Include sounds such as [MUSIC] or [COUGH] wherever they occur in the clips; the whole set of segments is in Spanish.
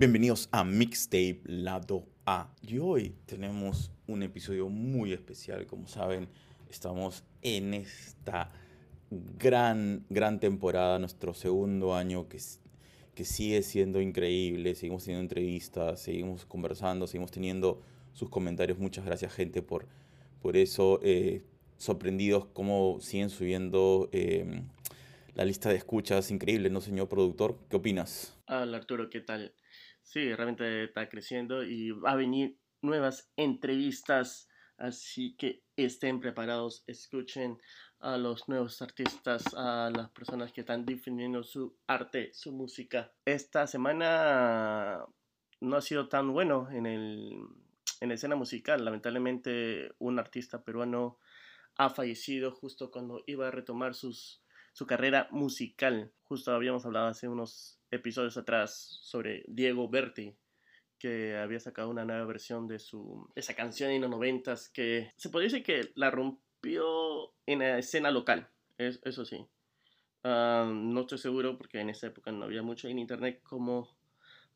Bienvenidos a Mixtape Lado A. Y hoy tenemos un episodio muy especial. Como saben, estamos en esta gran, gran temporada, nuestro segundo año que, que sigue siendo increíble. Seguimos teniendo entrevistas, seguimos conversando, seguimos teniendo sus comentarios. Muchas gracias, gente, por, por eso. Eh, sorprendidos cómo siguen subiendo eh, la lista de escuchas. Increíble, ¿no, señor productor? ¿Qué opinas? Hola Arturo, ¿qué tal? Sí, realmente está creciendo y va a venir nuevas entrevistas, así que estén preparados, escuchen a los nuevos artistas, a las personas que están definiendo su arte, su música. Esta semana no ha sido tan bueno en, el, en la escena musical. Lamentablemente un artista peruano ha fallecido justo cuando iba a retomar sus, su carrera musical. Justo habíamos hablado hace unos episodios atrás sobre Diego Berti, que había sacado una nueva versión de su esa canción en los noventas que se podría decir que la rompió en la escena local, eso sí. Ah, no estoy seguro porque en esa época no había mucho en internet como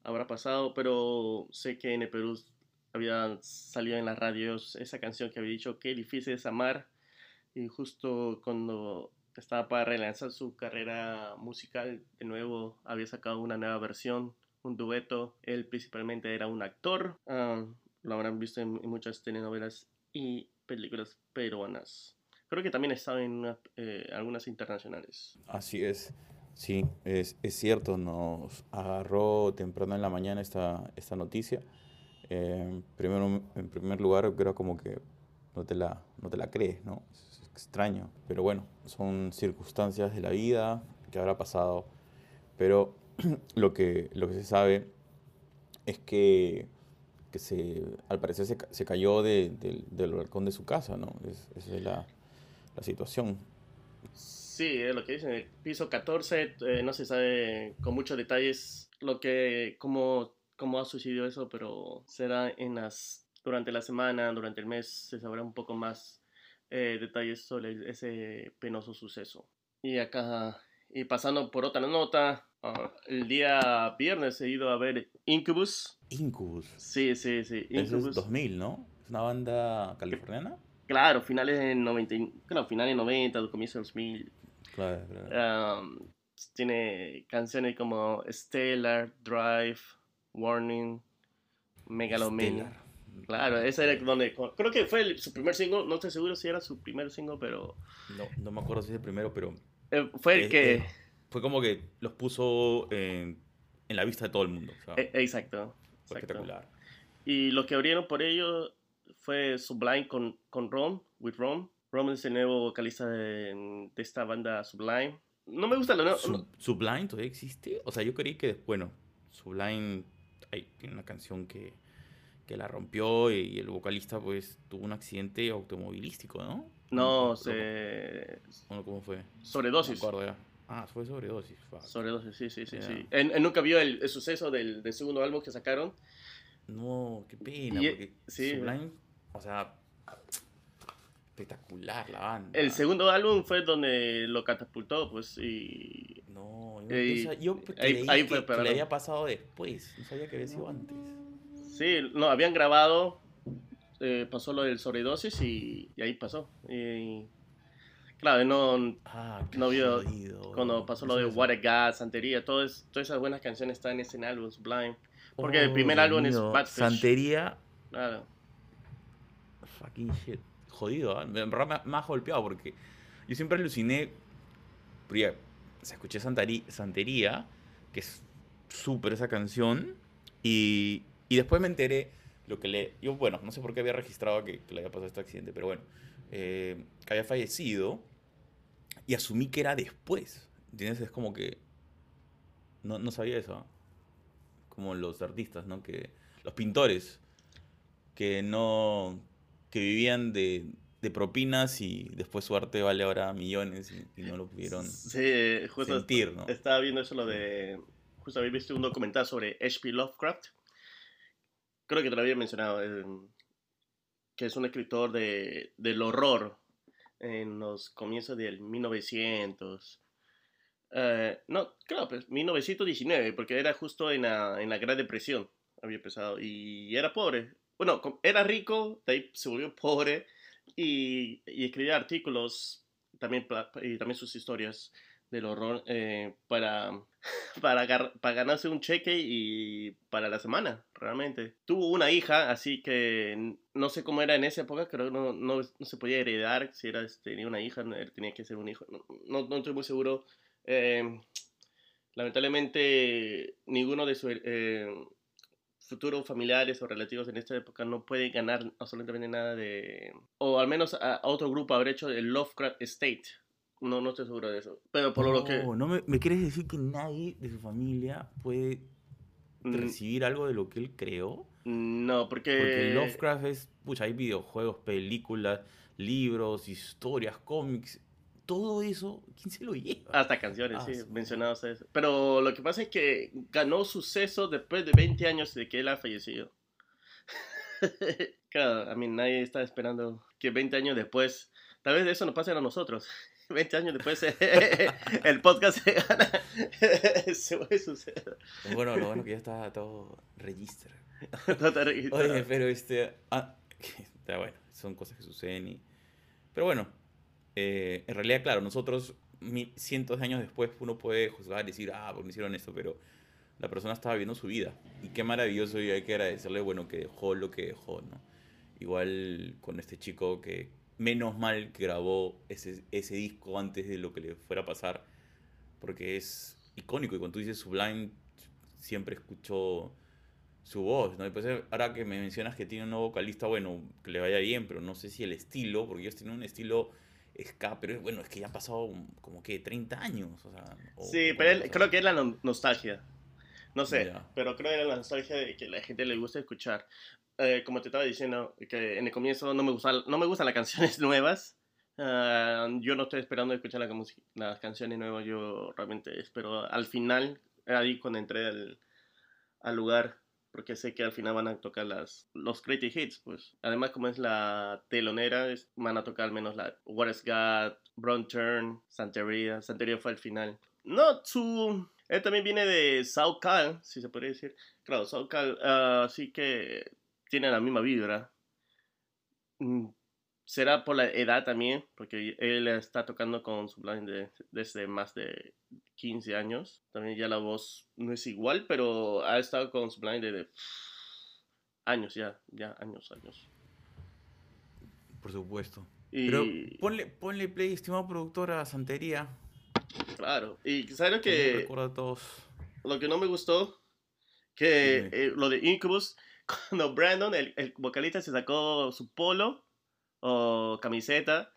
habrá pasado, pero sé que en el Perú había salido en las radios esa canción que había dicho qué difícil es amar y justo cuando estaba para relanzar su carrera musical. De nuevo, había sacado una nueva versión, un dueto. Él principalmente era un actor. Ah, lo habrán visto en, muchas telenovelas y películas peruanas. Creo que también estaba en eh, algunas internacionales. Así es. Sí, es, es, cierto, nos agarró temprano en la mañana esta, esta noticia. Eh, primero, en primer lugar, creo como que no te la, no te la crees, ¿no? Extraño. Pero bueno, son circunstancias de la vida que habrá pasado. Pero [CLEARS THROAT] lo que, lo que se sabe es que, que se, al parecer se, se cayó de, del balcón de su casa, ¿no? Es, esa es la, la situación. Sí, es lo que dicen. El piso 14, eh, no se sabe con muchos detalles lo que, cómo, cómo ha sucedido eso, pero será en las, durante la semana, durante el mes, se sabrá un poco más eh, detalles sobre ese penoso suceso. Y acá, y pasando por otra nota, ah, el día viernes he ido a ver Incubus. Incubus. Sí, sí, sí. Incubus. es 2000, ¿no? ¿Es una banda californiana? Claro, finales de 90, claro, finales de 90, comienzo de 2000. Claro, claro. tiene canciones como Stellar, Drive, Warning, Megalomania. Claro, ese era donde. Creo que fue su primer single, no estoy seguro si era su primer single, pero. No, no me acuerdo si es el primero, pero. Eh, fue el eh, que. eh, fue como que los puso en, en, la vista de todo el mundo. E, exacto. espectacular. Y lo que abrieron por ello fue Sublime con, con Rom, with Rom. Rom es el nuevo vocalista de, de esta banda Sublime. No me gusta la nueva. ¿Sublime todavía existe? O sea, yo creí que, bueno, Sublime. Hay, tiene una canción que que la rompió y el vocalista pues tuvo un accidente automovilístico, ¿no? No, se... ¿Cómo fue? Sobredosis. No. Ah, fue sobredosis. Sobredosis, sí, sí, sí. sí. ¿En, nunca vio el, suceso del, del, segundo álbum que sacaron? No, qué pena, porque sí. Sublime, o sea, espectacular la banda. El segundo álbum fue donde lo catapultó, pues, y... No, yo, creí ahí, que, que le había pasado después, no sabía que había sido antes. Sí, no, habían grabado, eh, pasó lo del sobredosis y, y ahí pasó. Y, claro, no, ah, no vio cuando pasó lo de What a God, Santería, todas, todas esas buenas canciones están en ese álbum, Sublime. Porque el primer oh, álbum es Bad Santería. Claro. Fucking shit. Jodido, ¿eh? me, me, ha golpeado porque yo siempre aluciné. Porque se escuché Santería, que es súper esa canción. Y, y después me enteré lo que le... Yo, bueno, no sé por qué había registrado que, le había pasado este accidente, pero bueno, eh, que había fallecido y asumí que era después. ¿Entiendes? Es como que... No, no sabía eso. Como los artistas, ¿no? Que los pintores que no... que vivían de, de propinas y después su arte vale ahora millones y, no lo pudieron sí, justo sentir, ¿no? Estaba viendo eso lo de... Justo había visto un documental sobre H.P. Lovecraft creo que te lo había mencionado, que es un escritor de, del horror en los comienzos del 1900. Eh, no, claro, pues 1919, porque era justo en la, en la Gran Depresión, había empezado, y era pobre. Bueno, era rico, de ahí se volvió pobre, y, y escribía artículos, también, y también sus historias del horror, eh, para, [LAUGHS] para, ganarse un cheque y para la semana, realmente. Tuvo una hija, así que no sé cómo era en esa época, creo que no, no, no se podía heredar si era, este, tenía una hija, tenía que ser un hijo, no, no, estoy muy seguro. Eh, lamentablemente, ninguno de sus eh, futuros familiares o relativos en esta época no puede ganar absolutamente nada de... O al menos a, a otro grupo haber hecho el Lovecraft Estate. No, no estoy seguro de eso. Pero por lo que... No, me, ¿me quieres decir que nadie de su familia puede Mm, recibir algo de lo que él creó? No, porque... Porque Lovecraft es, pucha, hay videojuegos, películas, libros, historias, cómics, todo eso, ¿quién se lo lleva? Hasta canciones, Ah, sí, mencionados eso. Pero lo que pasa es que ganó suceso después de 20 años de que él ha fallecido. [LAUGHS] claro, a mí nadie está esperando que 20 años después, tal vez eso nos pase a nosotros. [LAUGHS] 20 años después [LAUGHS] el podcast se gana. [LAUGHS] se puede suceder. Lo bueno, lo bueno que ya está todo register. No te registras. Oye, pero este. Ah, está bueno, son cosas que suceden y. Pero bueno, eh, en realidad, claro, nosotros cientos de años después uno puede juzgar y decir, ah, porque me hicieron esto, pero la persona estaba viviendo su vida. Y qué maravilloso y hay que agradecerle, bueno, que dejó lo que dejó, ¿no? Igual con este chico que, menos mal que grabó ese, ese disco antes de lo que le fuera a pasar, porque es icónico. Y cuando tú dices Sublime, siempre escucho su voz, ¿no? Y pues ahora que me mencionas que tiene un nuevo vocalista, bueno, que le vaya bien, pero no sé si el estilo, porque ellos tienen un estilo ska, pero bueno, es que ya han pasado como que 30 años, o sea... o- Sí, pero él- creo que es la no- nostalgia. No sé, Ya. pero creo era la nostalgia de que la gente le gusta escuchar. Eh, como te estaba diciendo, que en el comienzo no me, gusta, no me gustan las [LAUGHS] canciones nuevas. Ah, yo no estoy esperando escuchar la las canciones nuevas, yo realmente espero al final, ahí cuando entré al, al lugar, porque sé que al final van a tocar las, los Creative Hits, pues. Además, como es la telonera, es- van a tocar al menos la What is God, Brown Turn, Santería. Santería fue al final. No, su... Él también viene de South Cal, si se podría decir. Claro, South Cal, ah, sí que tiene la misma vibra. Mm, Será por la edad también, porque él está tocando con Sublime de- desde más de 15 años. También ya la voz no es igual, pero ha estado con Sublime desde años ya, ya años, años. Por supuesto. Y Pero ponle, ponle play, estimado productor, a Santería. Claro, y ¿sabes lo Que todos. lo que no me gustó? Que eh, lo de Incubus, [LAUGHS] cuando Brandon, el, el vocalista, se sacó su polo o camiseta,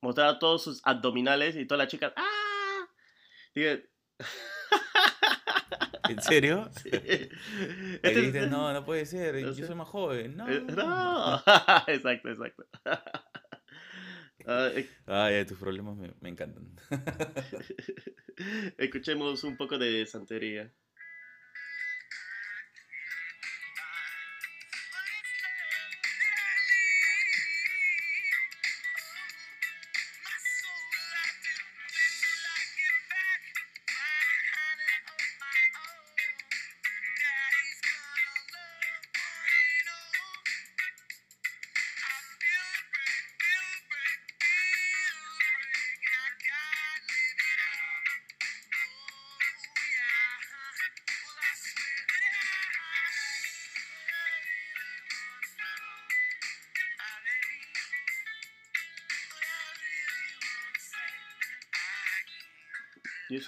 mostraba todos sus abdominales y todas las chicas, ¡ah! Dije, [LAUGHS] ¿En serio? sí. [LAUGHS] Este- dijiste, no, no puede ser, No yo soy más joven. No. Eh, No, exacto, exacto. Ah, eh, Ay, tus problemas me, me encantan. [LAUGHS] escuchemos un poco de santería.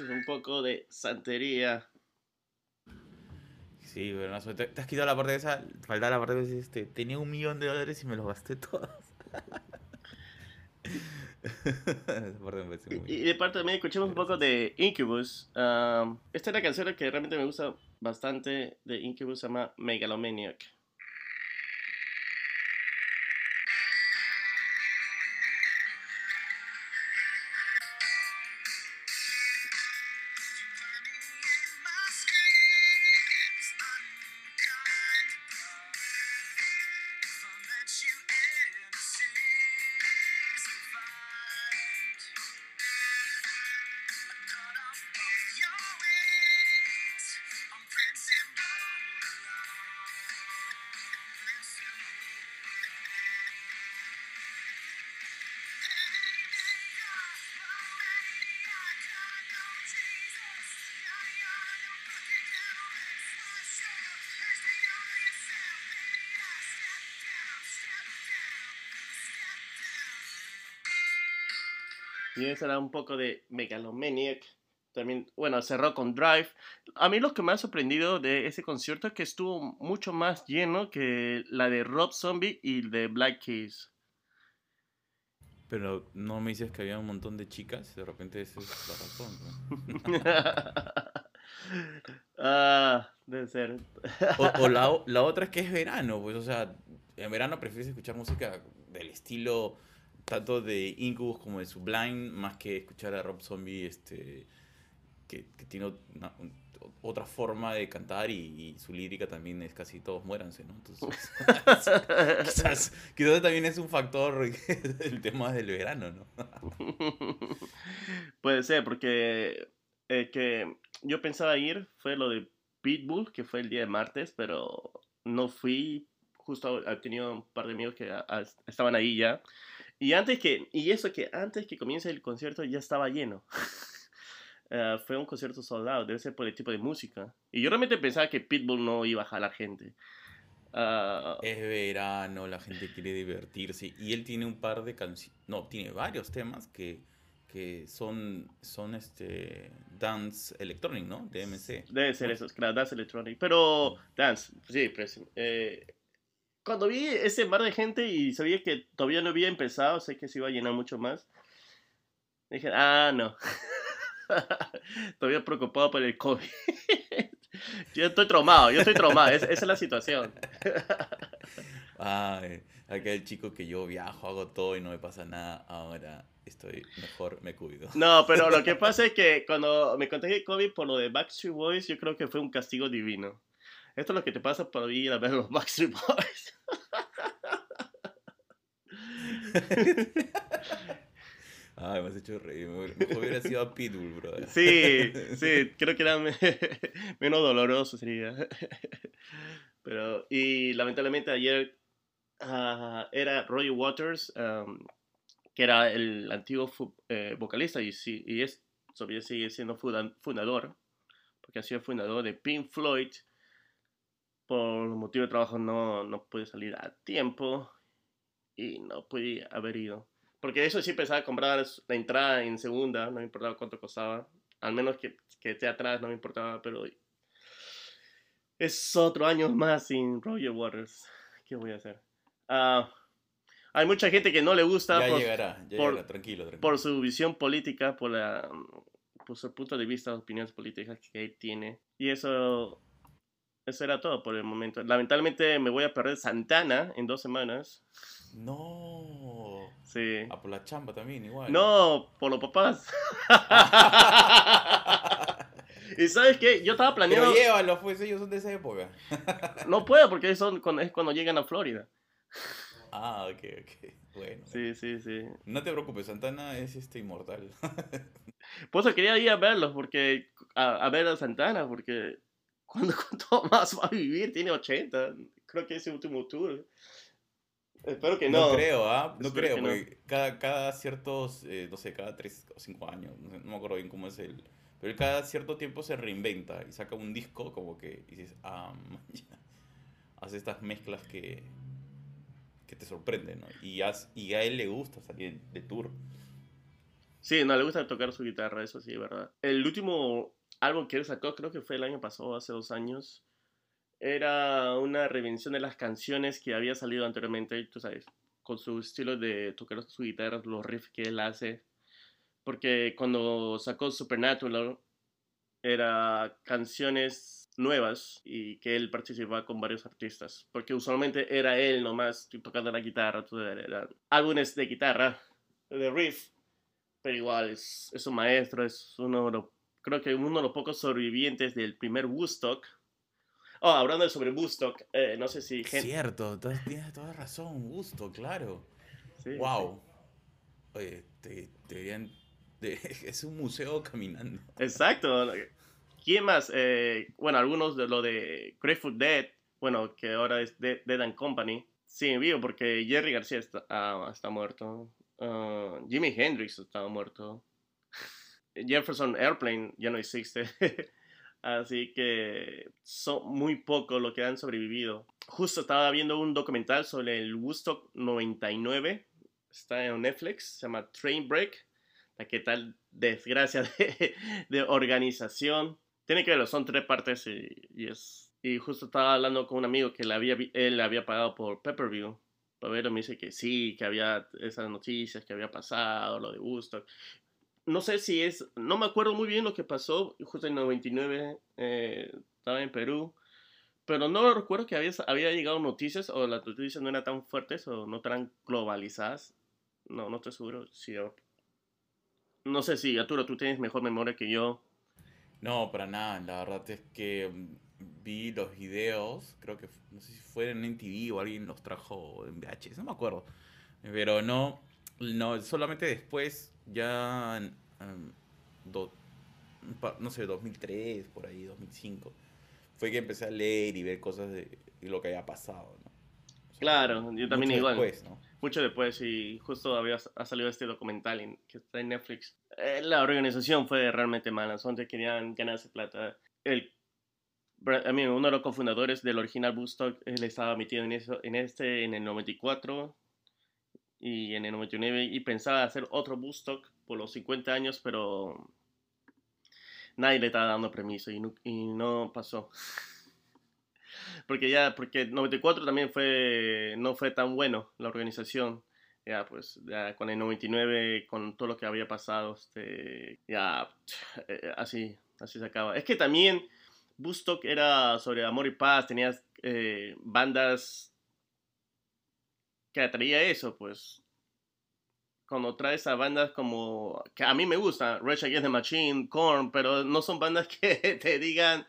Y un poco de santería. Sí, pero no, te, te has quitado la parte de esa, faltaba la parte de este, tenía un millón de dólares y me los gasté todos. [LAUGHS] muy... Y de parte también escuchemos un poco de Incubus. Um, esta es la canción que realmente me gusta bastante de Incubus, se llama Megalomaniac. Ese era un poco de Megalomaniac. También, bueno, cerró con Drive. A mí lo que me ha sorprendido de ese concierto es que estuvo mucho más lleno que la de Rob Zombie y de Black Keys. Pero no me dices que había un montón de chicas, de repente esa es la razón. [LAUGHS] ah, debe ser. o, la, la, otra es que es verano, pues, o sea, en verano prefieres escuchar música del estilo tanto de Incubus como de Sublime, más que escuchar a Rob Zombie, este, que, que tiene otra forma de cantar y, su lírica también es casi todos muéranse, ¿no? Entonces, [LAUGHS] quizás, quizás, también es un factor [LAUGHS] el tema del verano, ¿no? [LAUGHS] Puede ser, porque eh, que yo pensaba ir fue lo de Pitbull, que fue el día de martes, pero no fui. Justo he tenido un par de amigos que estaban ahí ya. Y antes que, y eso que antes que comience el concierto ya estaba lleno. Eh, [LAUGHS] fue un concierto soldado, debe ser por el tipo de música. Y yo realmente pensaba que Pitbull no iba a jalar gente. Uh, es verano, la gente quiere divertirse. Y él tiene un par de canciones, no, tiene varios temas que, que son, son este, dance electronic, ¿no? DMC. Debe ser eso, claro, dance electronic. Pero, dance, sí, pues, eh, cuando vi ese mar de gente y sabía que todavía no había empezado, sé que se iba a llenar mucho más. Dije, ah, no. [LAUGHS] todavía preocupado por el COVID. [LAUGHS] yo estoy traumado, yo estoy traumado, esa, es la situación. Ay, aquel chico que yo viajo, hago todo y no me pasa nada, ahora estoy mejor, me cuido. No, pero lo que pasa es que cuando me contagié COVID por lo de Backstreet Boys, yo creo que fue un castigo divino. Esto es lo que te pasa por ir a ver los Backstreet Boys. Ay, me has hecho reír. Mejor hubiera sido a Pitbull, brother. Sí, sí, creo que era [LAUGHS] menos doloroso sería. Pero, y lamentablemente ayer uh, era Roy Waters, um, que era el antiguo eh, vocalista y, sí, y es, todavía sigue siendo fundador, porque ha sido fundador de Pink Floyd por motivo de trabajo no, no pude salir a tiempo y no pude haber ido. Porque eso sí pensaba comprar la entrada en segunda, no me importaba cuánto costaba. Al menos que, que esté atrás, no me importaba, pero es otro año más sin Roger Waters. ¿Qué voy a hacer? Uh, hay mucha gente que no le gusta ya por, llegará, ya por, tranquilo, tranquilo. por su visión política, por, la, por su punto de vista, opiniones políticas que él tiene. Y eso eso era todo por el momento. Lamentablemente me voy a perder Santana en dos semanas. No. Sí. Ah, por la chamba también, igual. No, por los papás. [LAUGHS] y sabes qué, yo estaba planeando. Pero llévalos, pues ellos son de esa época. [LAUGHS] no puedo porque son cuando, es cuando llegan a Florida. Ah, ok, ok. Bueno. Sí, sí, sí. No te preocupes, Santana es este inmortal. [LAUGHS] Por eso quería ir a verlos, porque. A, a ver a Santana, porque [LAUGHS] ¿Cuánto más va a vivir? Tiene 80. Creo que es el último tour. Espero que no. No creo, ¿ah? No creo, porque cada, cada ciertos, eh, no sé, cada 3 o 5 años, no, me acuerdo bien cómo es el... Pero cada cierto tiempo se reinventa y saca un disco como que y dices, ah, [LAUGHS] hace estas mezclas que, que te sorprenden, ¿no? Y, y a él le gusta salir de tour. Sí, no, le gusta tocar su guitarra, eso sí, ¿verdad? El último álbum que él sacó, creo que fue el año pasado, hace dos años, era una revisión de las canciones que había salido anteriormente, tú sabes, con su estilo de tocar su guitarra, los riffs que él hace. Porque cuando sacó Supernatural, era canciones nuevas y que él participaba con varios artistas. Porque usualmente era él nomás tocando la guitarra, todo era álbumes de guitarra, de riff. Pero igual, es, es un maestro, es uno de los creo que uno de los pocos sobrevivientes del primer Woodstock. Oh, hablando sobre Woodstock, eh, no sé si... Cierto, tienes toda razón, Woodstock, claro. wow. Oye, te, [LAUGHS] es un museo caminando. Exacto. ¿Quién más? Eh, bueno, algunos de lo de Grateful Dead, bueno, que ahora es Dead, and Company. Sí, vivo, porque Jerry García está, ah, está muerto. Uh, Jimi Hendrix está muerto. Jefferson Airplane ya no existe. [LAUGHS] Así que son muy pocos los que han sobrevivido. Justo estaba viendo un documental sobre el Woodstock 99. Está en Netflix. Se llama Train Break. la que tal desgracia de, [LAUGHS] de organización. Tiene que ver, son tres partes y, y, es... Y justo estaba hablando con un amigo que le había, él había pagado por Pepperview. Pavero me dice que sí, que había esas noticias, que había pasado, lo de Woodstock. No sé si es, no me acuerdo muy bien lo que pasó, justo en 99 eh, estaba en Perú, pero no recuerdo que había, había llegado noticias o las noticias no eran tan fuertes o no tan globalizadas. No, no estoy seguro si... No sé si, Arturo, tú tienes mejor memoria que yo. No, para nada. La verdad es que mm, vi los videos, creo que no sé si fue en NTV o alguien los trajo en VHS, no me acuerdo. Pero no, no solamente después, ya, um, do, no sé, 2003, por ahí, 2005 fue que empecé a leer y ver cosas de, lo que había pasado, ¿no? claro, yo también igual. Después, ¿no? Mucho después y justo había ha salido este documental en, que está en Netflix. Eh, la organización fue realmente mala, donde querían ganarse plata. El, a mí, uno de los cofundadores del original Bootstock, él estaba metido en, eso, en este en el 94 y en el 99 y pensaba hacer otro Bootstock por los 50 años, pero nadie le estaba dando permiso y no, y no pasó. [LAUGHS] porque ya, porque 94 también fue, no fue tan bueno la organización. Ya, pues, ya con el 99, con todo lo que había pasado, este, ya, [TSK] eh, así, así se acaba. Es que también Bustock era sobre amor y paz, tenías eh, bandas que atraía eso, pues, cuando traes a bandas como que a mí me gusta, Rage Against the Machine, Korn, pero no son bandas [LAUGHS] que te digan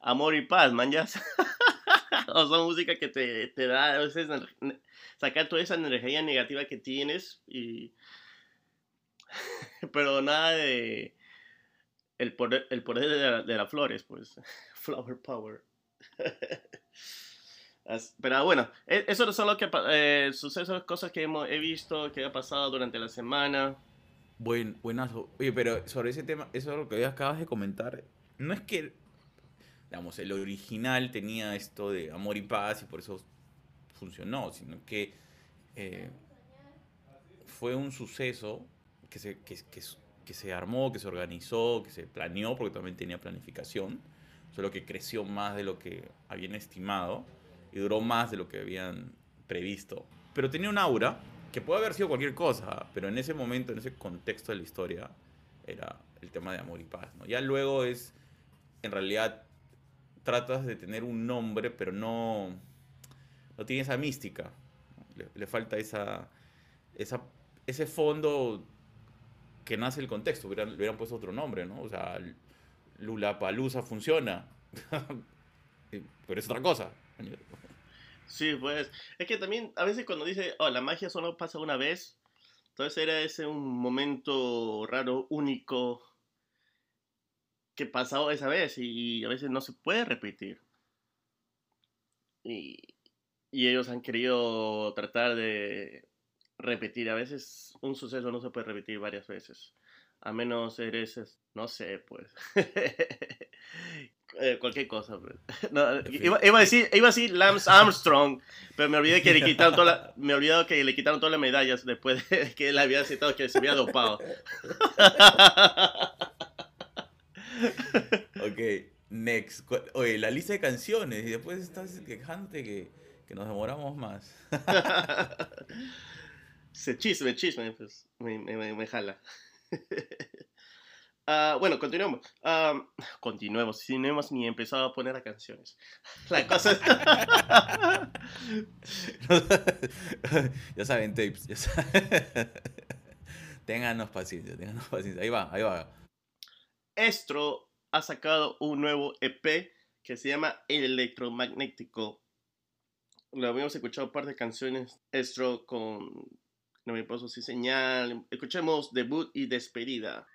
amor y paz, man, ya. [LAUGHS] o son música que te, te da a veces sacar toda esa energía negativa que tienes y [LAUGHS] pero nada de el poder, el poder de, de las flores, pues flower power. Pero bueno, e, eso son lo que eh, sucesos, cosas que hemos, he visto, que ha pasado durante la semana. Buen, buenazo. Oye, pero sobre ese tema, eso es lo que acabas de comentar. No es que, digamos, el original tenía esto de amor y paz y por eso funcionó, sino que eh, fue un suceso que se, que, que, que se armó, que se organizó, que se planeó, porque también tenía planificación, solo que creció más de lo que habían estimado y duró más de lo que habían previsto. Pero tenía un aura que puede haber sido cualquier cosa, pero en ese momento, en ese contexto de la historia, era el tema de amor y paz. Ya luego es, en realidad, tratas de tener un nombre, pero no, no tiene esa mística. Le, le, falta esa, esa, ese fondo que nace el contexto. Hubieran, le hubieran puesto otro nombre, ¿no? O sea, Lula Palusa funciona, [LAUGHS] pero es otra cosa. Sí, pues es que también a veces cuando dice, oh, la magia solo pasa una vez, entonces era ese un momento raro, único, que pasó esa vez y a veces no se puede repetir. Y, y ellos han querido tratar de repetir. A veces un suceso no se puede repetir varias veces. A menos eres, no sé, pues. [LAUGHS] Eh, cualquier cosa. Pues. [LAUGHS] No, iba, iba, a decir, iba a decir Lance Armstrong, pero me olvidé que le quitaron toda la, me olvidé que le quitaron todas las medallas después de [LAUGHS] que él había citado que se había dopado. [LAUGHS] ok, next. Oye, la lista de canciones y después estás quejándote que, que nos demoramos más. Se chisme, chisme, pues me, me, me jala. Uh, bueno, continuemos. Uh, continuemos. Si no hemos ni empezado a poner a canciones. [LAUGHS] La cosa es... [LAUGHS] ya saben, tapes. Ya saben. [LAUGHS] ténganos paciencia, ténganos paciencia. Ahí va, ahí va. Estro ha sacado un nuevo EP que se llama Electromagnético. Lo habíamos escuchado un par de canciones. Estro con No me puedo sin señal. Escuchemos debut y despedida.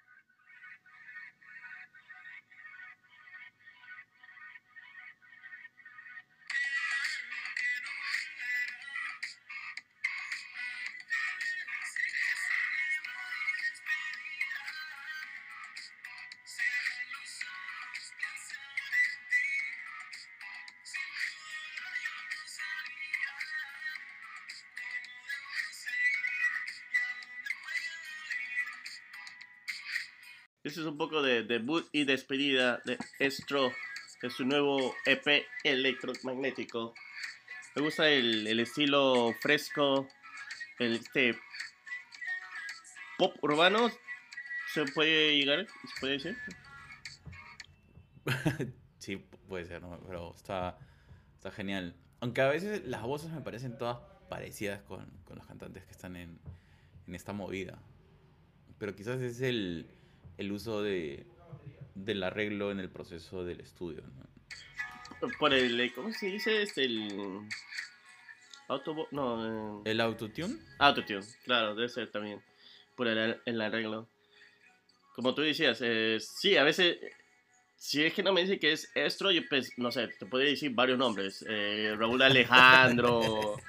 Ese es un poco de debut y despedida de Estro, de su nuevo EP electromagnético. Me gusta el, el estilo fresco, el este pop urbano. ¿Se puede llegar? ¿Se puede decir? [LAUGHS] sí, puede ser, ¿no? pero está, está genial. Aunque a veces las voces me parecen todas parecidas con, con los cantantes que están en, en esta movida. Pero quizás es el, el uso de, del arreglo en el proceso del estudio. ¿no? Por el, ¿cómo se dice? Este, el... Autobo no, ¿El autotune? Autotune, claro, debe ser también. Por el, el arreglo. Como tú decías, eh, sí, a veces, si es que no me dice que es Estro, yo pues, no sé, te podría decir varios nombres. Eh, Raúl Alejandro. [LAUGHS]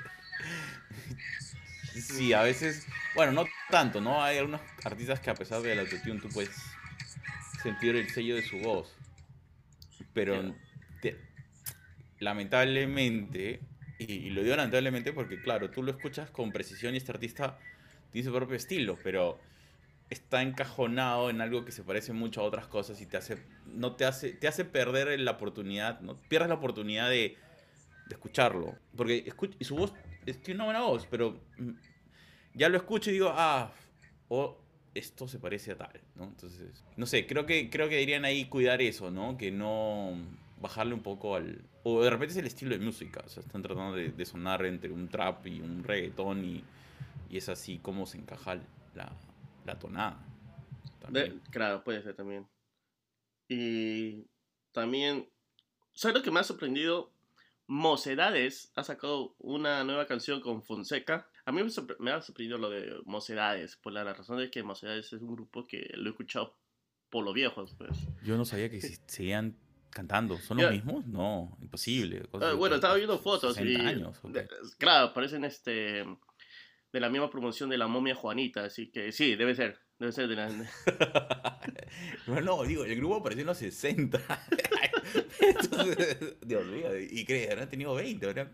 sí, a veces, bueno, no tanto, ¿no? Hay algunos artistas que a pesar del autotune tú puedes sentir el sello de su voz. Pero te, lamentablemente, y, lo digo lamentablemente porque, claro, tú lo escuchas con precisión y este artista tiene su propio estilo, pero está encajonado en algo que se parece mucho a otras cosas y te hace no te hace te hace perder la oportunidad no pierdes la oportunidad de, de escucharlo porque escucha, y su voz tiene una buena voz pero mm, ya lo escucho y digo ah o esto se parece a tal no entonces no sé creo que creo que deberían ahí cuidar eso no que no bajarle un poco al o de repente es el estilo de música o sea están tratando de, de sonar entre un trap y un reggaetón y, y es así como se encaja la la tonada. De, claro, puede ser también. Y también, ¿sabes lo que me ha sorprendido? Mocedades ha sacado una nueva canción con Fonseca. A mí me, ha sorprendido lo de Mocedades, por la razón de que Mocedades es un grupo que lo he escuchado por los viejos. Pues. Yo no sabía que seguían cantando. ¿Son los mismos? No, imposible. Ah, bueno, estaba viendo fotos. Y, años. claro, parecen este de la misma promoción de la momia Juanita, así que sí, debe ser. Debe ser de la. no, [LAUGHS] no, digo, el grupo apareció en los 60. [LAUGHS] Dios mío, y crees, habrán tenido 20, ¿verdad?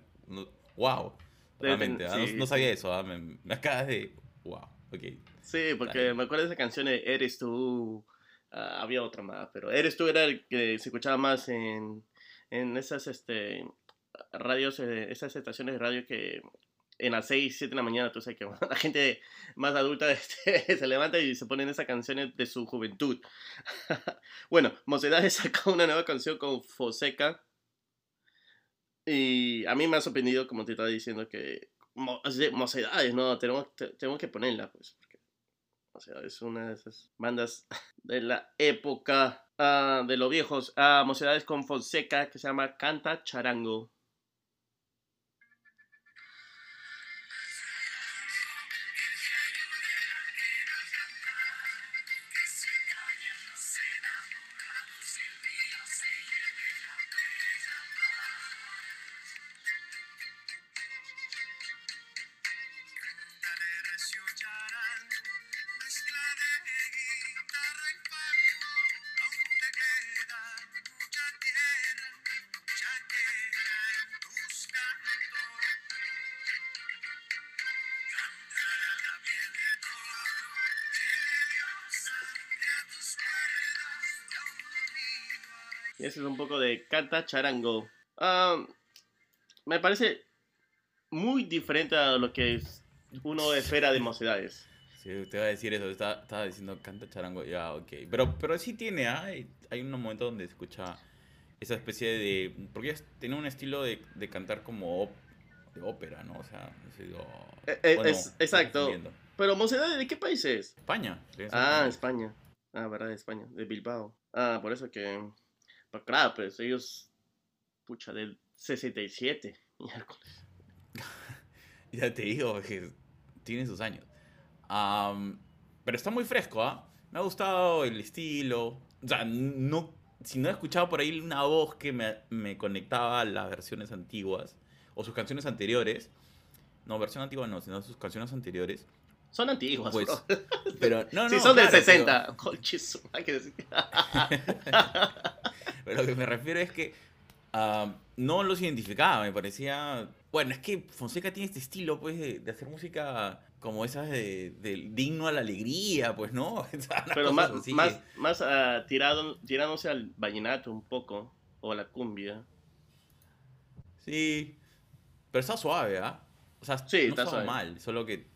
Wow. Realmente, ah, no, sabía eso, ah, me, acabas de. Wow, ok. Sí, porque me acuerdo de esa canción de Eres tú. Ah, había otra más, pero Eres tú era el que se escuchaba más en, en esas este, radios, eh, esas estaciones de radio que en las 6, 7 de la mañana, tú sabes que [LAUGHS] la gente más adulta [LAUGHS] este, se levanta y se ponen esas canciones de su juventud. [LAUGHS] bueno, Mocedades sacó una nueva canción con Foseca. Y a mí me ha sorprendido, como te estaba diciendo, que Mocedades, no, tenemos, tenemos que ponerla, pues. Porque, o sea, es una de esas bandas de la época uh, de los viejos. Uh, Mocedades con Fonseca, que se llama Canta Charango. Ese es un poco de Canta Charango. Ah, me parece muy diferente a lo que uno espera de mocedades. Sí, te va a decir eso, estaba, diciendo canta charango, ya, ok. Pero, pero sí tiene, ¿ah? hay, hay un momento donde se escucha esa especie de... Porque tiene un estilo de, de cantar como de ópera, ¿no? O sea, eh, eh, es, exacto. Pero Mocedades, ¿de qué país es? España. Ah, España. Ah, verdad, de España, de Bilbao. Ah, por eso que pero claro, pues ellos, pucha, del 67, [LAUGHS] miércoles. [LAUGHS] ya te digo que tienen sus años. pero está muy fresco, ¿ah? Me ha gustado el estilo. O sea, no, si no he escuchado por ahí una voz que me, me conectaba a las versiones antiguas o sus canciones anteriores. No, versión antigua no, sino sus canciones anteriores. Son antiguas, pues, Pero, no, [LAUGHS] no. Sí, son del 60. hay que decir. Pero lo que me refiero es que ah, no los identificaba, me parecía... Bueno, es que Fonseca tiene este estilo, pues, de, hacer música como esas de, digno a la alegría, pues, ¿no? [LAUGHS] Pero más, así más, ah, tirado, tirándose al vallenato un poco, o a la cumbia. Sí. Pero está suave, ¿ah? O sea, Sí, no está suave. mal, solo que.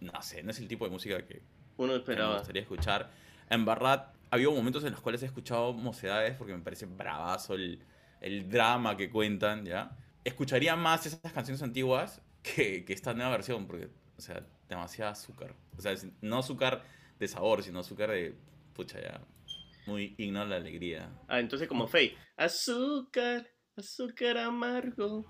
No sé, no es el tipo de música que, Uno que me esperaba. gustaría escuchar. En verdad, había momentos en los cuales he escuchado mocedades porque me parece bravazo el, el drama que cuentan, ¿ya? Escucharía más esas canciones antiguas que, que esta nueva versión, porque, o sea, demasiado azúcar. O sea, no azúcar de sabor, sino azúcar de. Pucha, ya. Muy himno la alegría. Ah, entonces como Faye. Azúcar, azúcar amargo.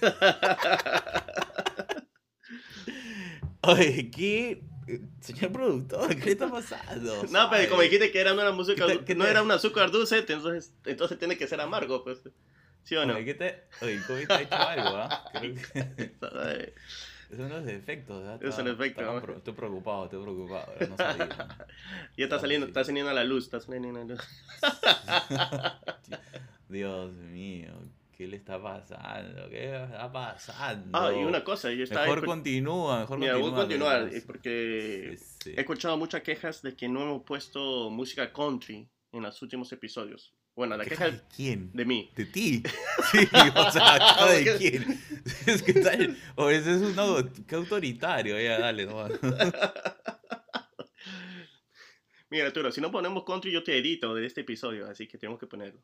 [LAUGHS] Oye, ¿qué? Eh, Señor productor, ¿qué está pasando? [LAUGHS] No, pero como dijiste que era una música, ¿Qué te- qué no te- era un azúcar dulce, entonces, entonces tiene que ser amargo, pues. ¿Sí o no? Oye, ¿qué te... Oye, COVID te ha hecho algo, ¿ah? Creo que... Ay, Es uno de los efectos, ¿ah? Es un Está- efecto, pro- Estoy preocupado, estoy preocupado. No sabía. [LAUGHS] Ya está saliendo, está saliendo a la luz, está saliendo a la luz. [LAUGHS] Dios mío, ¿qué le está pasando? ¿Qué está pasando? Ah, y una cosa, yo estaba... Mejor continúa, mejor Mira, voy a continúa. continuar, eh, porque Sí, sí. he escuchado muchas quejas de que no hemos puesto música country en los últimos episodios. Bueno, la ¿Quejas queja de quién? de mí. De ti. [LAUGHS] Sí, o sea, [LAUGHS] ¿queja de quién? [LAUGHS] Es que tal. O ese es un au- qué autoritario, ya, dale, nomás. Mira, Arturo, si no ponemos country, yo te edito de este episodio, así que tenemos que ponerlo.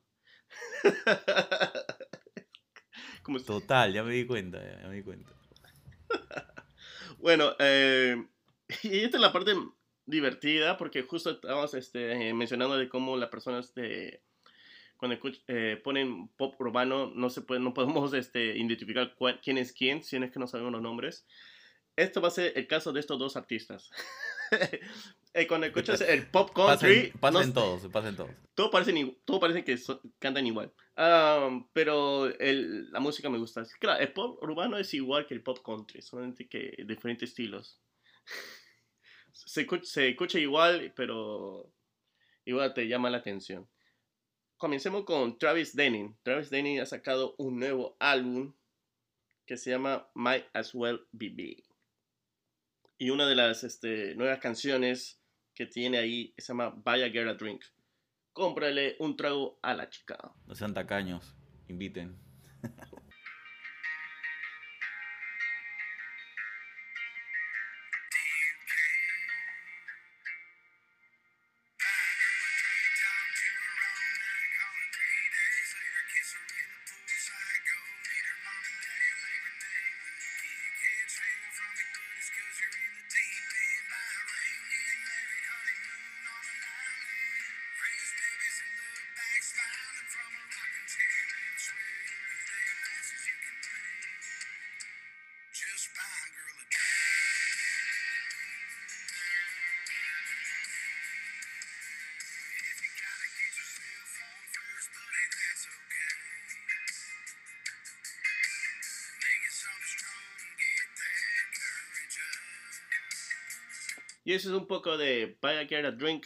Como si- Total, ya me di cuenta, ya, ya me di cuenta. [LAUGHS] Bueno, eh, y esta es la parte divertida, porque justo estábamos este, mencionando de cómo las personas de, cuando eh, ponen pop urbano no se puede, no podemos este, identificar cuál- quién es quién, si es que no sabemos los nombres. Esto va a ser el caso de estos dos artistas. [LAUGHS] Eh, cuando escuchas el pop country, Pasen, pasen no- todos, pasen todos. todo parecen, todo parece que so- cantan igual. Am, pero el- la música me gusta. Claro, el pop urbano es igual que el pop country, solamente que diferentes estilos. [LAUGHS] Se, escu- se escucha igual, pero igual te llama la atención. Comencemos con Travis Denning. Travis Denning ha sacado un nuevo álbum que se llama Might As Well Be Me. Y una de las este, nuevas canciones que tiene ahí se llama Buy a Get a Drink. Cómprale un trago a la chica. No sean tacaños, inviten. [LAUGHS] Y eso es un poco de Buy a Get a Drink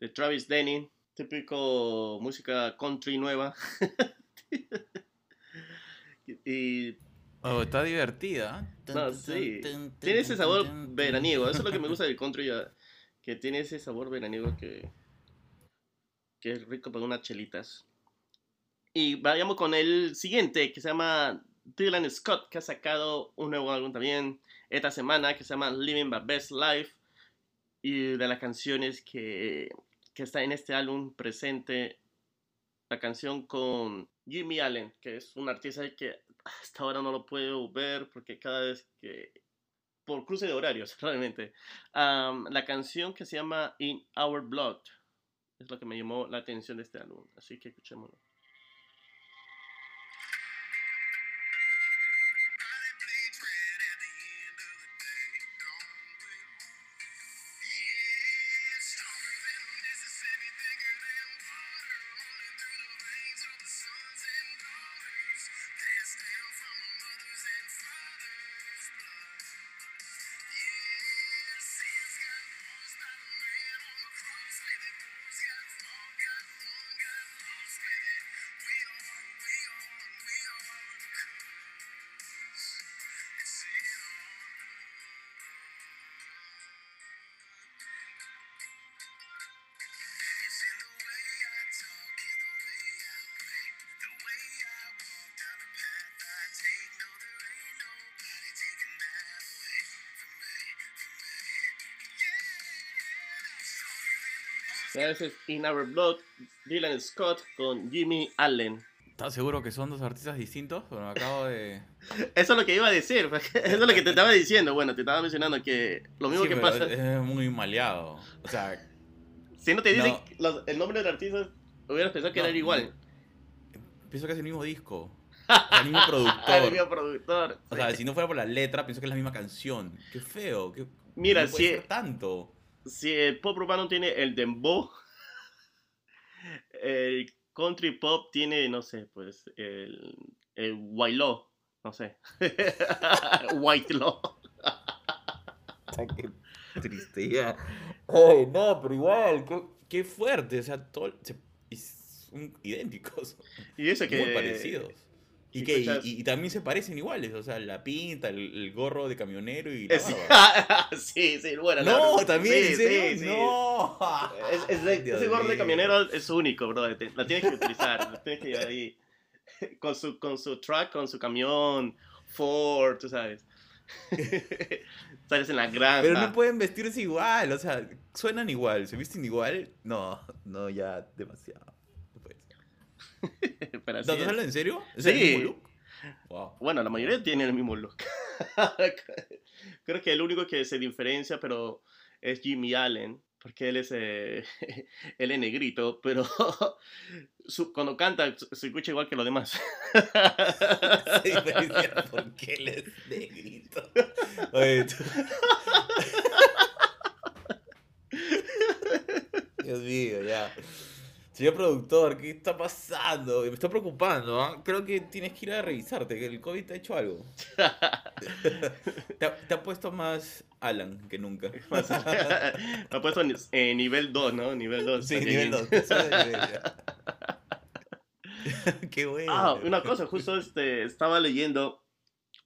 de Travis Denning. Típico música country nueva. [LAUGHS] y Oh, está divertida. No, sí. tiene ese sabor veraniego. Eso es lo que me gusta del [LAUGHS] country. Que tiene ese sabor veraniego que, que es rico para unas chelitas. Y vayamos con el siguiente que se llama Dylan Scott, que ha sacado un nuevo álbum también esta semana que se llama Living My Best Life. Y de las canciones que, que está en este álbum presente, la canción con Jimmy Allen, que es un artista que hasta ahora no lo puedo ver porque cada vez que por cruce de horarios [LAUGHS] realmente Am, la canción que se llama In Our Blood es lo que me llamó la atención de este álbum así que escuchémoslo Ese es In Our Blood, Dylan Scott con Jimmy Allen. ¿Estás seguro que son dos artistas distintos? Me acabo de... [LAUGHS] Eso es lo que iba a decir, [LAUGHS] eso es lo que te estaba diciendo. Bueno, te estaba mencionando que lo mismo Sí, que pero pasa. Es muy maleado. O sea, Si no te dicen No. los- el nombre del artista, hubieras pensado que No, era igual. pienso que es el mismo disco. [LAUGHS] El mismo Ah, el productor. mismo productor. O sí. sea, si no fuera por la letra, pienso que es la misma canción. Qué feo. Qué... Mira, no puede si- ser tanto. Si el pop urbano tiene el dembow, [LAUGHS] el country pop tiene, no sé, pues, el, el white law, no sé. [LAUGHS] white law. [LAUGHS] Qué triste ya. Ay, no, pero igual, qué, qué fuerte. O sea, todo, se- son idénticos. Y eso que... Muy parecidos. Y, que, y, escuchas- y también se parecen iguales. O sea, la pinta, el, el gorro de camionero y la Es- [LAUGHS] sí, sí, bueno. No, también, Sí, ¿en serio? sí, sí. No. [LAUGHS] Es, es de- ese gorro de camionero es único, bro. te- La tienes que utilizar. la tienes que llevar ahí. [LAUGHS] Con su, con su truck, con su camión, Ford, tú sabes. Sales en la granja. Pero no pueden vestirse igual, o sea, suenan igual, se visten igual. No, no, ya demasiado. No puede ser. Pero así ¿No, es. ¿Estás hablando en serio? ¿Es Sí. el mismo look? Wow. Bueno, la mayoría tienen el mismo look. [LAUGHS] Creo que el único que se diferencia, pero es Jimmy Allen, porque él es, eh, [LAUGHS] él es negrito, pero [LAUGHS] su- cuando canta se escucha igual que los demás. Porque él es negrito. Oye, tú- Dios mío, ya. Señor productor, ¿qué está pasando? Me está preocupando, ¿ah? Creo que tienes que ir a revisarte, que el COVID te ha hecho algo. [LAUGHS] Te ha, te ha puesto más Alan que nunca. [LAUGHS] Me ha puesto eh, nivel 2, ¿no? Nivel 2. Sí, nivel 2. [LAUGHS] Qué bueno. Ah, una cosa, justo este, estaba leyendo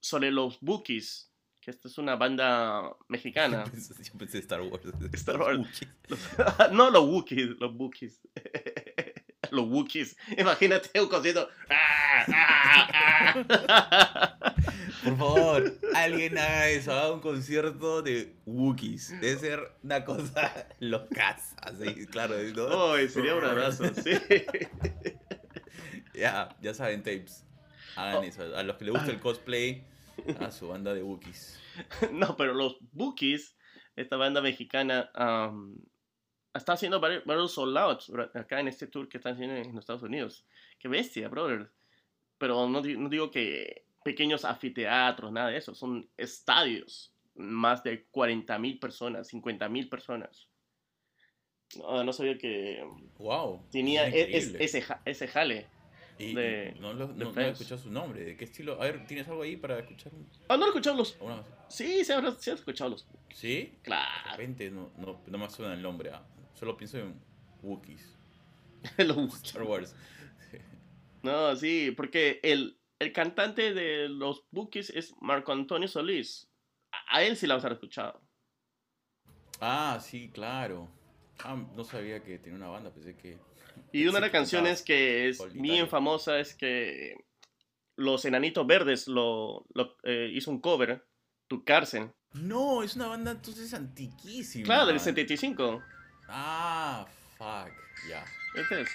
sobre los Bookies, que esta es una banda mexicana. Yo pensé, yo pensé Star Wars. Star Wars. No los Wookiees, los Bookies. Los Wookiees. [LAUGHS] Imagínate un concierto. ¡Ah, ah, ah! Por favor, alguien haga eso, haga un concierto de Wookiees. Debe ser una cosa [LAUGHS] locaza, así, claro. ¿no? Ay, sería un abrazo, sí. [LAUGHS] Ya, ya saben, tapes. Hagan Oh. eso. A los que les gusta el cosplay, a su banda de Wookiees. No, pero los Bookies, esta banda mexicana, am, está haciendo varios, varios sold outs bro, acá en este tour que están haciendo en los Estados Unidos. Qué bestia, brother. Pero no, no digo que pequeños anfiteatros, nada de eso. Son estadios. Más de 40 mil personas, 50 mil personas. No, no sabía que Wow. tenía es e- ese, ese jale. Y de- no, lo- de no, no he escuchado su nombre. ¿De qué estilo? A ver, ¿tienes algo ahí para escuchar Ah, no he escuchado los. Sí, se han, se han escuchado los. ¿Sí? De Claro, repente no, no, no me suena el nombre. ah. Solo pienso en Wookiees. [LAUGHS] los Wookiees. Star Wars. No, sí, porque el, el cantante de los Bookies es Marco Antonio Solís. A, a él sí la vas a haber escuchado. Ah, sí, claro. Ah, no sabía que tenía una banda, pensé que... Y una de las canciones que es solitario. bien famosa es que los Enanitos Verdes lo, lo, eh, hizo un cover, Tu Cárcel. No, es una banda entonces antiquísima. Claro, del 75. Ah, fuck, ya. Este es.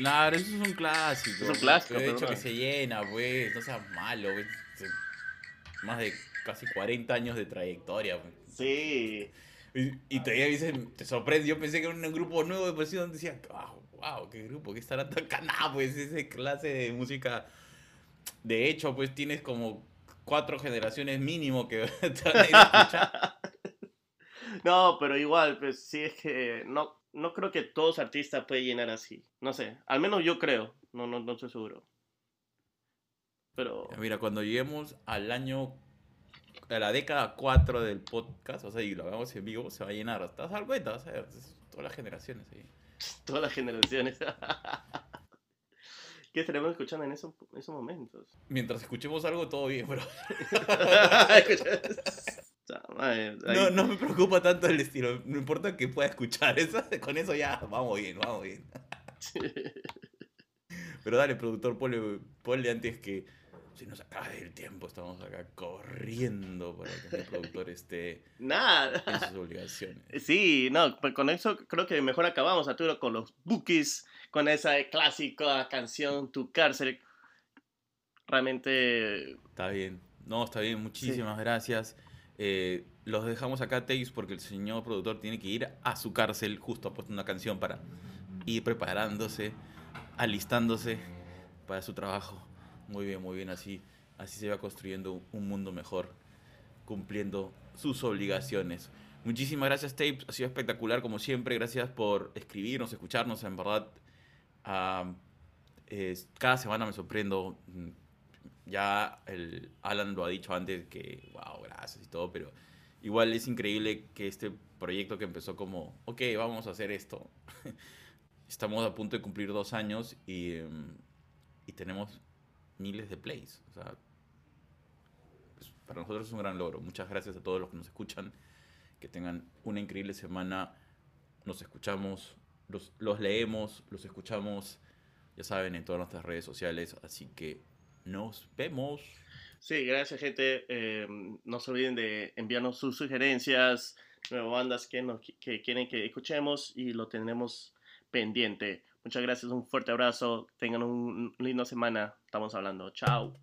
Claro, eso es un clásico. Es un clásico, De hecho, que se llena, pues. No seas malo, pues. Más de casi 40 años de trayectoria, pues. Sí. Y, y todavía dicen, te sorprende. Yo pensé que era un grupo nuevo de pues donde decía, wow, wow, qué grupo, qué estará tan canado, pues, esa clase de música. De hecho, pues tienes como cuatro generaciones mínimo que [LAUGHS] te van a ir a escuchar. [LAUGHS] No, pero igual, pues sí es que no, no creo que todos artistas pueden llenar así. No sé, al menos yo creo. No, no, no estoy seguro. Pero Mira, cuando lleguemos al año, a la década 4 del podcast, o sea, y lo hagamos en vivo, se va a llenar. ¿Te dar cuenta? Todas las generaciones ahí. [LAUGHS] todas las generaciones. [LAUGHS] ¿Qué estaremos escuchando en esos, esos momentos? Mientras escuchemos algo, todo bien, pero [LAUGHS] Cha, madre, no, no me preocupa tanto el estilo. No importa que pueda escuchar. Eso, [LAUGHS] con eso ya, vamos bien, vamos bien. [LAUGHS] Pero dale, productor, ponle, ponle antes que se nos acabe el tiempo. Estamos acá corriendo para que el productor esté Nada. en sus obligaciones. [LAUGHS] Sí, no, pues con eso creo que mejor acabamos, Arturo, con los bookies, con esa clásica canción Tu cárcel. Realmente, Está bien. No, está bien. Muchísimas gracias. Eh, los dejamos acá, Teis, porque el señor productor tiene que ir a su cárcel. Justo ha puesto una canción para ir preparándose, alistándose para su trabajo. Muy bien, muy bien. Así, así se va construyendo un mundo mejor, cumpliendo sus obligaciones. Muchísimas gracias, Tapes. Ha sido espectacular, como siempre. Gracias por escribirnos, escucharnos. En verdad, ah, es- cada semana me sorprendo. Ya el Alan lo ha dicho antes que, wow, gracias y todo, pero igual es increíble que este proyecto que empezó como, ok, vamos a hacer esto. [LAUGHS] Estamos a punto de cumplir dos años y, em, y tenemos miles de plays. Pues, para nosotros es un gran logro. Muchas gracias a todos los que nos escuchan. Que tengan una increíble semana. Nos escuchamos, los, los leemos, los escuchamos, ya saben, en todas nuestras redes sociales. Así que nos vemos. sí, gracias, gente. Eh, no se olviden de enviarnos sus sugerencias, nuevas bandas que, nos, que quieren que escuchemos y lo tenemos pendiente. Muchas gracias, un fuerte abrazo. Tengan un lindo semana. Estamos hablando. Chao.